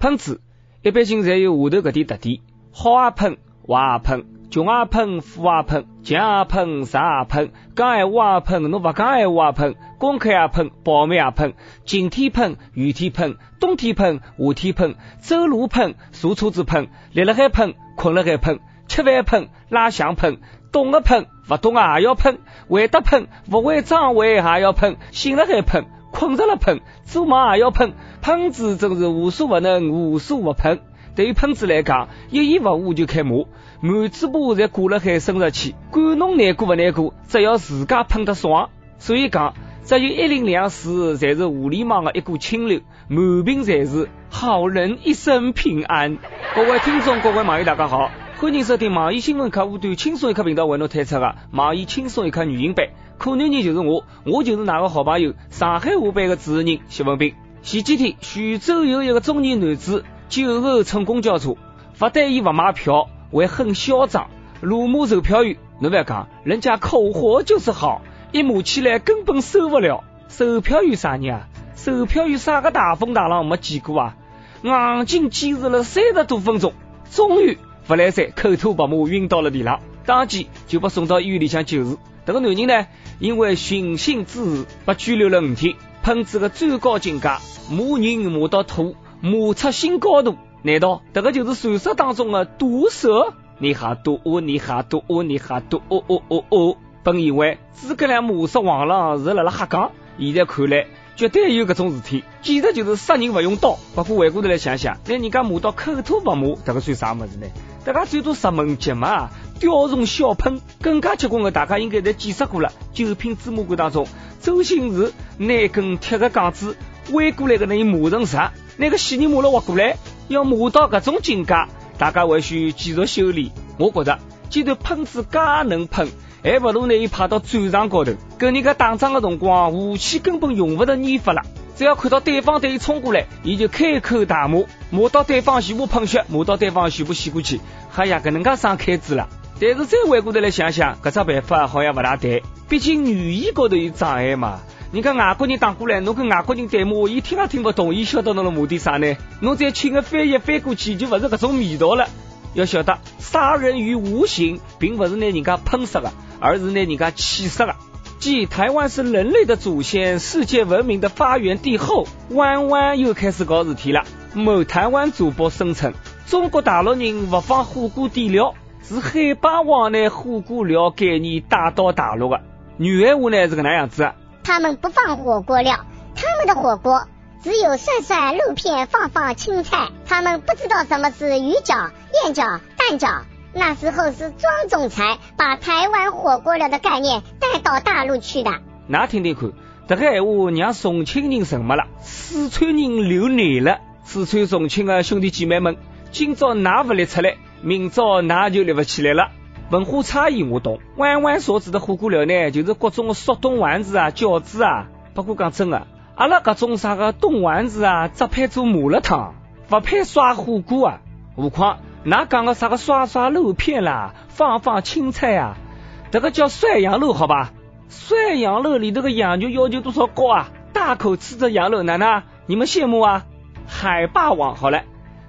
喷子一般性侪有下头搿点特点：好也喷，坏也喷，穷也喷，富也喷，强也喷，弱也喷，讲闲话也喷，侬勿讲闲话也喷，公开也喷，保密也喷，晴天喷，雨天喷，冬天喷，夏天喷，走路喷，坐车子喷，立辣海喷，困辣海喷，吃饭喷，拉翔喷，懂个喷，勿懂啊也要喷，会得喷，勿会装会也要喷，醒了海喷，困着了喷，做梦也要喷，喷子真是无所不能，无所不喷。对于喷子来讲，一言不合就开骂，满嘴巴侪挂辣海生殖器，管侬难过勿难过，只要自家喷得爽。所以讲，只有一零两四才是互联网的一股清流，满屏才是好人一生平安。各位听众，各位网友，大家好，欢迎收听网易新闻客户端轻松一刻频道为侬推出的网易轻松一刻语音版。可男人就是我，我就是哪个好朋友，上海话版的主持人谢文斌。前几天，徐州有一个中年男子。酒后乘公交车，不但伊不买票，还很嚣张，辱骂售票员。侬不要讲，人家口活就是好，一骂起来根本受不了。售票员啥人啊？售票员啥个大风大浪没见过啊？硬劲坚持了三十多分钟，终于不来塞，口吐白沫晕倒了地上，当即就被送到医院里向救治。这个男人呢，因为寻衅滋事，被拘留了五天。喷子的最高境界，骂人骂到吐。骂出新高度，难道这个就是传说当中的毒蛇？你还毒哦，你还毒哦，你还毒哦哦哦哦！本以为诸葛亮骂死王朗是辣辣瞎讲，现在看来绝对有搿种事体，简直就是杀人勿用刀。不过回过头来想想，那人家骂到口吐白沫，这个算啥么子呢？大家最多十门级嘛，雕虫小喷。更加结棍的，大家应该侪见识过了。九品芝麻官当中，周星驰拿根铁的杠子弯过来的那一骂成石，拿个戏你骂了活过来，要磨到搿种境界，大家还需继续修炼。我觉得，既然喷子介能喷，还不如拿伊派到战场高头，跟人家打仗的辰光，武器根本用勿着研发了。只要看到对方对伊冲过来，伊就开口大骂，骂到对方全部喷血，骂到对方全部死过去。哎呀，搿能介伤开支了。但是再回过头来想想，搿只办法好像勿大对，毕竟语言高头有障碍嘛。人家外国人打过来，侬跟外国人对骂，伊听也听勿懂，伊晓得侬的目的啥呢？侬再请个翻译翻过去，就勿是搿种味道了。要晓得，杀人于无形，并勿是拿人家喷死个，而是拿人家气死个。继台湾是人类的祖先、世界文明的发源地后，弯弯又开始搞事体了。某台湾主播声称，中国大陆人不放火锅底料，是海霸王拿火锅料概念带到大陆的。原话呢是搿能样子。他们不放火锅料，他们的火锅只有涮涮肉片，放放青菜。他们不知道什么是鱼饺、燕饺、蛋饺。那时候是庄总裁把台湾火锅料的概念带到大陆去的。那听听看，这个闲话让重庆人沉默了，四川人流泪了。四川、重庆的兄弟姐妹们，今朝哪不立出来，明朝哪就立不起来了。文化差异我懂，弯弯所指的火锅料呢，就是各种的速冻丸子啊、饺子啊。不过讲真的，阿拉搿种啥个冻丸子啊，只配做麻辣烫，不配涮火锅啊。何况那讲个啥个涮涮肉片啦，放放青菜啊，这个叫涮羊肉好吧？涮羊肉里头个羊肉要求多少高啊？大口吃着羊肉，哪能？你们羡慕啊？海霸王好了，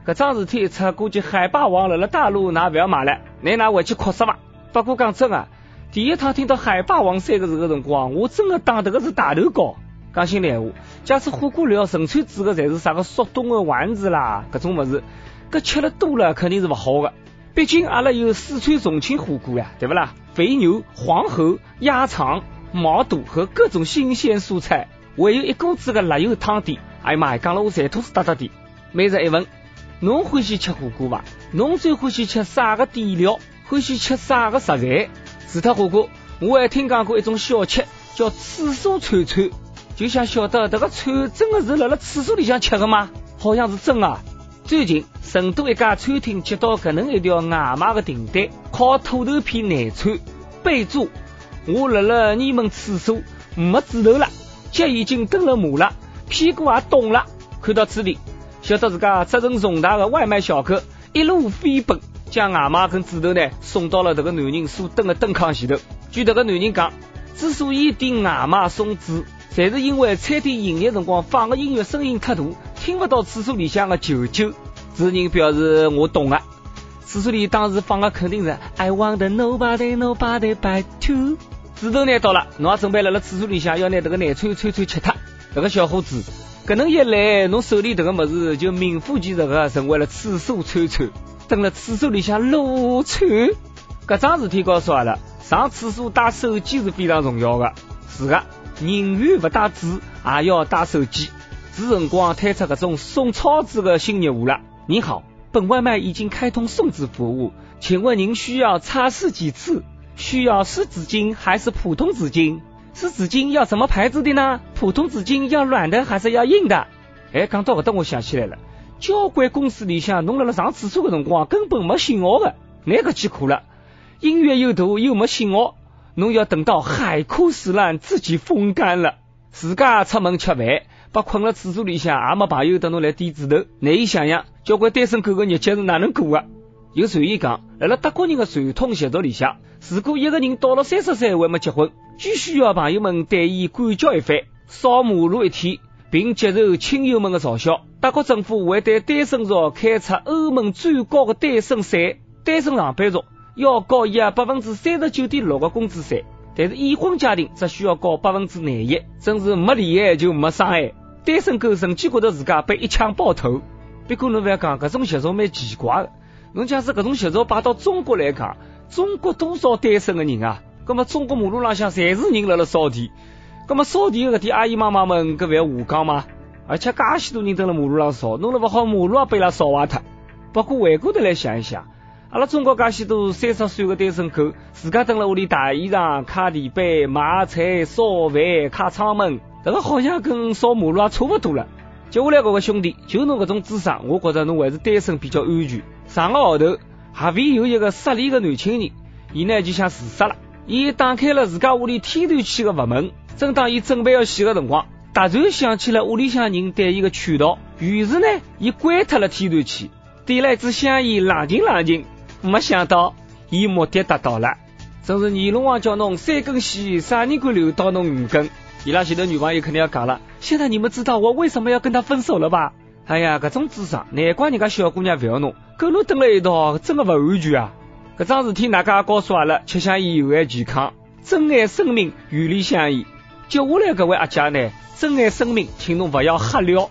搿桩事体一出，估计海霸王辣辣大陆㑚勿要买了。你拿回去哭死吧！不过讲真啊，第一趟听到海霸王三个字的辰光，我真的当这个是大头膏。讲心里闲话，假使火锅料纯粹指的才是啥个速冻的丸子啦，搿种物事，搿吃了多了肯定是勿好的。毕竟阿拉有四川重庆火锅呀，对不啦？肥牛、黄喉、鸭肠、毛肚和各种新鲜蔬菜，还有一锅子的辣油汤底。哎呀妈呀，讲了我馋吐是哒哒的。每日一问。侬欢喜吃火锅伐？侬最欢喜吃啥个底料？欢喜吃啥个食材？除脱火锅，我还听讲过一种小吃，叫厕所串串。就想晓得这个串真的是辣辣厕所里向吃的吗？好像是真啊！最近成都一家餐厅接到搿能一条外卖的订单，烤土豆片内串，备注：我辣辣你们厕所没纸头了，脚已经蹬了麻了，屁股也冻了。看到此地。晓得自家责任重大的外卖小哥一路飞奔，将外卖跟纸头呢送到了这个男人所蹲的灯炕前头。据这个男人讲，之所以点外卖送纸，侪是因为餐厅营业辰光放的音乐声音太大，听不到厕所里向的求救。主人表示我懂了。厕所里当时放的肯定是 I want nobody nobody but you。纸头拿到了，侬也准备了了厕所里向要拿这个奶串串串吃它。这个小伙子，搿能一来，侬手里这个么子就名副其实的成为了厕所串串，等了厕所里向撸串。搿桩事体告诉阿拉，上厕所带手机是非常重要的。是的，宁愿不带纸，也要带手机。是辰光推出搿种送钞纸的新业务了。你好，本外卖已经开通送纸服务，请问您需要擦拭几次？需要湿纸巾还是普通纸巾？湿纸巾要什么牌子的呢？普通纸巾要软的还是要硬的？哎，讲到搿搭我想起来了，交关公司里向侬辣辣上厕所的辰光根本没信号的，那个艰苦了。音乐又大又没信号，侬要等到海枯石烂自己风干了，自家出门吃饭。把困了厕所里向，也没朋友等侬来点指头。难以想象，交关单身狗的日脚是哪能过的？有传言讲，辣辣德国人的传统习俗里向，如果一个人到了三十岁还没结婚，就需要朋友们对伊管教一番，扫马路一天，并接受亲友们的嘲笑。德国政府会对单身族开出欧盟最高的单身税，单身上班族要交伊百分之三十九点六的工资税，但是已婚家庭只需要交百分之廿一，真是没利害就没伤害。单身狗甚至觉得自家被一枪爆头。不过侬不要讲，搿种习俗蛮奇怪的。侬假使搿种习俗摆到中国来讲，中国多少单身的人啊？葛么中国马路浪向侪是人辣辣扫地，葛么扫地的搿点阿姨妈妈们，搿勿要胡讲吗？而且介许多人蹲辣马路上扫，弄了勿好马路也被伊拉扫坏脱。不过回过头来想一想，阿拉中国介许多三十岁的单身狗，自家蹲辣屋里汏衣裳、擦地板、买菜、烧饭、擦窗门。这个好像跟扫马路也差不多了。接下来，各位兄弟，就侬搿种智商，我觉着侬还是单身比较安全。上个号头，合肥有一个失联的男青年，伊呢就想自杀了。伊打开了自家屋里天然气的阀门，正当伊准备要洗的辰光，突然想起了屋里向人对伊的劝导，于是呢，伊关脱了天然气，点了一支香烟，冷静冷静。没想到，伊目的达到了。真是阎罗王叫侬三根线，啥人敢留到侬五根？伊拉前头女朋友肯定要讲了，现在你们知道我为什么要跟他分手了吧？哎呀，搿种智商，难怪人家小姑娘勿要侬，跟侬蹲了一道，真的勿安全啊！搿桩事体大家告诉阿拉，吃香烟有害健康，珍爱生命，远离香烟。接下来搿位阿姐呢，珍爱生命，请侬勿要瞎聊。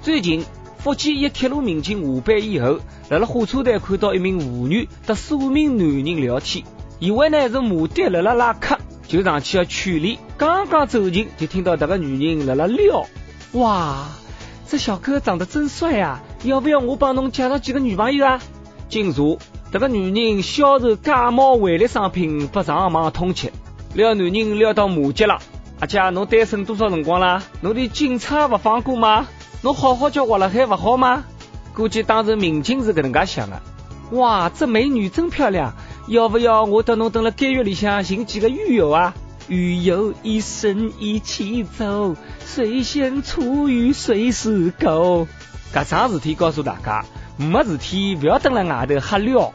最近，福建一铁路民警下班以后，辣辣火车站看到一名妇女和数名男人聊天，以为呢是摩的辣辣拉客。就上去要劝离，刚刚走近，就听到这个女人在那撩。哇，这小哥长得真帅啊！要不要我帮侬介绍几个女朋友啊？警察，这个女人销售假冒伪劣商品，不上网通缉。撩男人撩到马脚了。阿姐，侬单身多少辰光啦？侬连警察不放过吗？侬好好叫活了还不好吗？估计当时民警是搿能介想的。哇，这美女真漂亮。要不要我到侬等辣监狱里向寻几个狱友啊？狱友一生一起走，谁先出狱谁是狗。搿桩事体告诉大家，没事体勿要等辣外头瞎撩。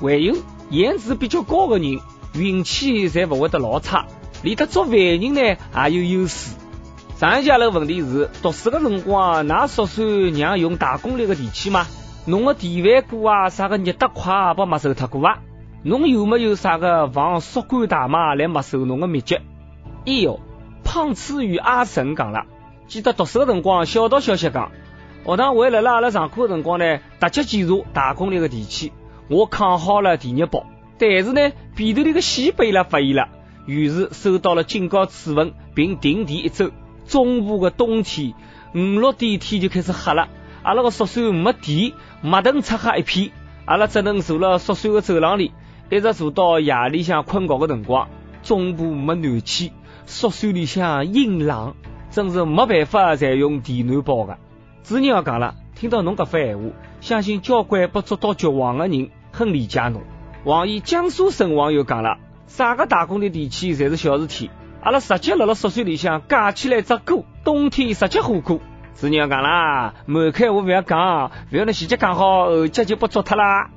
还有颜值比较高的人，运气侪勿会得老差，连得做犯人呢也有优势。上一下那个问题是，读书的辰光，㑚宿舍让用大功率的电器吗？侬个电饭锅啊，啥个热得快，不没收脱过啊？侬有没有啥个防宿管大妈来没收侬的秘籍？哎哟，胖次与阿神讲了，记得读书个辰光，小道消息讲，学堂为了辣阿拉上课个辰光呢，突击检查大功率的电器，我扛好了第一包，但是呢，边头里个线被伊拉发现了，于是收到了警告处分，并停电一周。中部的冬天，五六点天就开始黑了，阿拉个宿舍没电，马灯漆黑一片，阿拉只能坐辣宿舍的走廊里。一直坐到夜里向困觉的辰光，中部没暖气，宿舍里向阴冷，真是没办法再用电暖包的。主人要讲了，听到侬搿番闲话，相信交关被捉到绝望的人很理解侬。网易江苏省网友讲了，啥个打工的电器侪是小事体，阿拉直接辣辣宿舍里向架起来只锅，冬天直接火锅。主人要讲啦，满开我不要讲，不要侬细节讲好，后脚就不捉脱啦。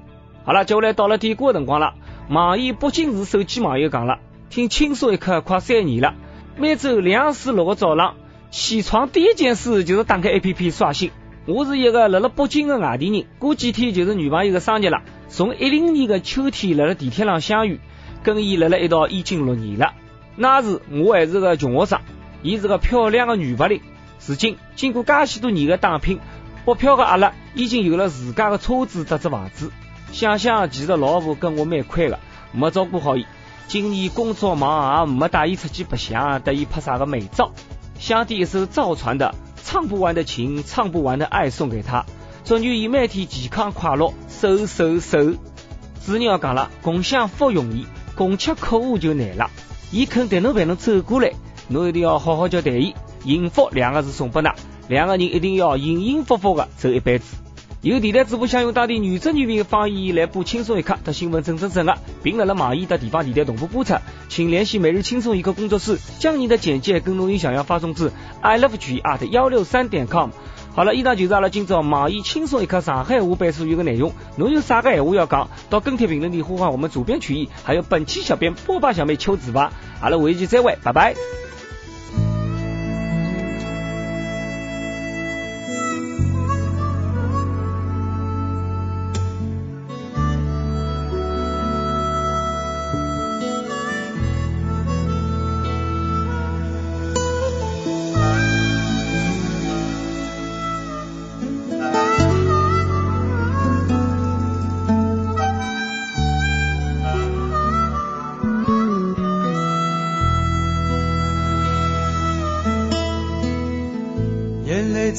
好了，接下来到了点歌的辰光了。网易北京市手机网友讲了，听轻松一刻快三年了，每周两四六个早上起床第一件事就是打开 A P P 刷新。我是一个辣辣北京的外地人，过几天就是女朋友的生日了。从一零年的秋天辣辣地铁上相遇，跟伊辣辣一道已经六年了。那时我还是个穷学生，伊是个漂亮的女白领。如今经过介许多年的打拼，北漂的阿拉已经有了自家的车子、搭只房子。想想其实老婆跟我蛮亏的，没照顾好伊。今年工作忙，也没带伊出去白相，得伊拍啥个美照。想点一首赵传的。唱不完的情，唱不完的爱送给他，祝愿伊每天健康快乐，瘦瘦瘦。主人要讲了，共享福容易，共吃苦就难了。伊肯定能陪侬走过来，侬一定要好好叫待伊。幸福两个字送给他，两个人一定要幸幸福福的走一辈子。有电台主播想用当地原汁原味的方言来播轻松一刻和新闻正正正的，并辣辣网易的地方电台同步播出，请联系每日轻松一刻工作室，将你的简介跟录音想要发送至 i love g at 幺六三点 com。好了，以上就是阿拉今朝网易轻松一刻上海话版所有的内容。侬有啥个闲话要讲，到跟帖评论里呼唤我们主编曲艺，还有本期小编波霸小妹秋子吧。阿拉下期再会，拜拜。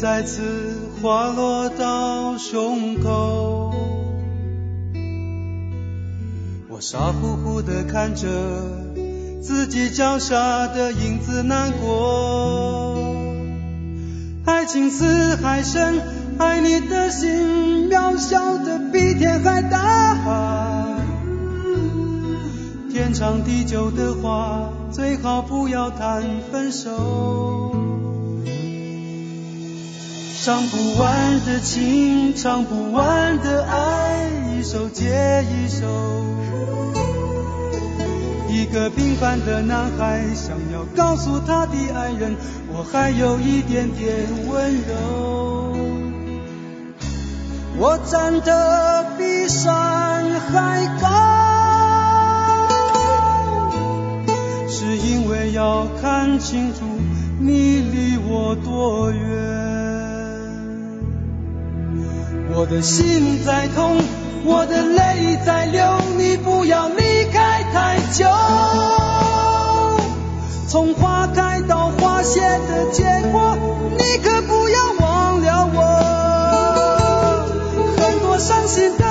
再次滑落到胸口，我傻乎乎的看着自己脚下的影子难过。爱情似海深，爱你的心渺小的比天还大。天长地久的话，最好不要谈分手。唱不完的情，唱不完的爱，一首接一首。一个平凡的男孩，想要告诉他的爱人，我还有一点点温柔。我站得比山还高，是因为要看清楚你离我多远。我的心在痛，我的泪在流，你不要离开太久。从花开到花谢的结果，你可不要忘了我。很多伤心的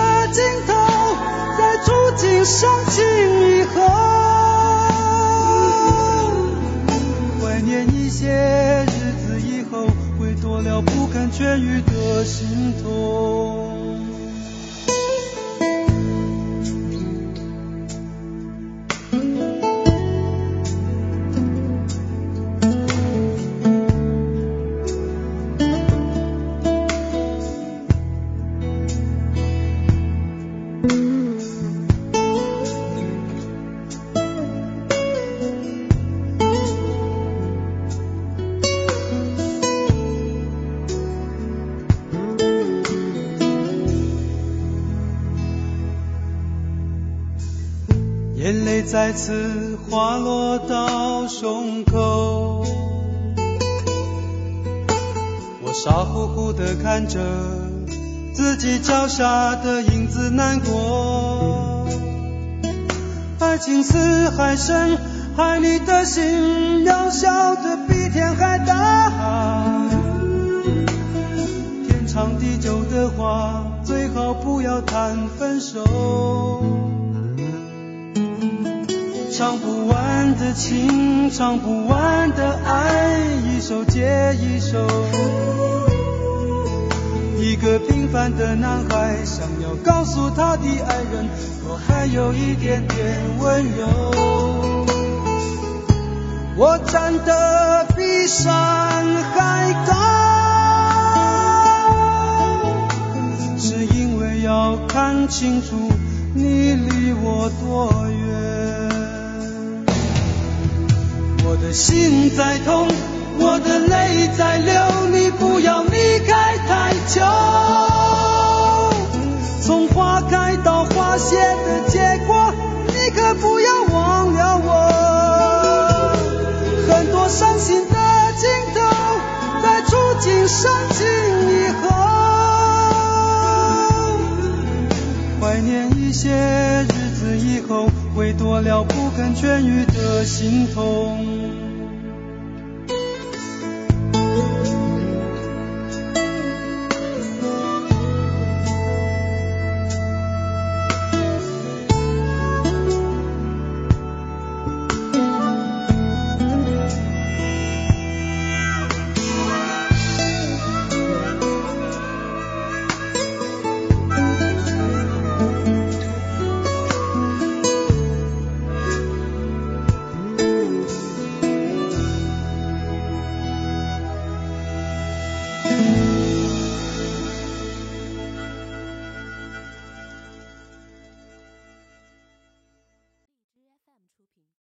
再次滑落到胸口，我傻乎乎的看着自己脚下的影子难过。爱情似海深，爱你的心渺小的比天还大。天长地久的话，最好不要谈分手。唱不完的情，唱不完的爱，一首接一首。一个平凡的男孩，想要告诉他的爱人，我还有一点点温柔。我站得比山还高，是因为要看清楚你离我多远。心在痛，我的泪在流，你不要离开太久。从花开到花谢的结果，你可不要忘了我。很多伤心的镜头，在触景伤情以后，怀念一些日子以后，会多了不肯痊愈的心痛。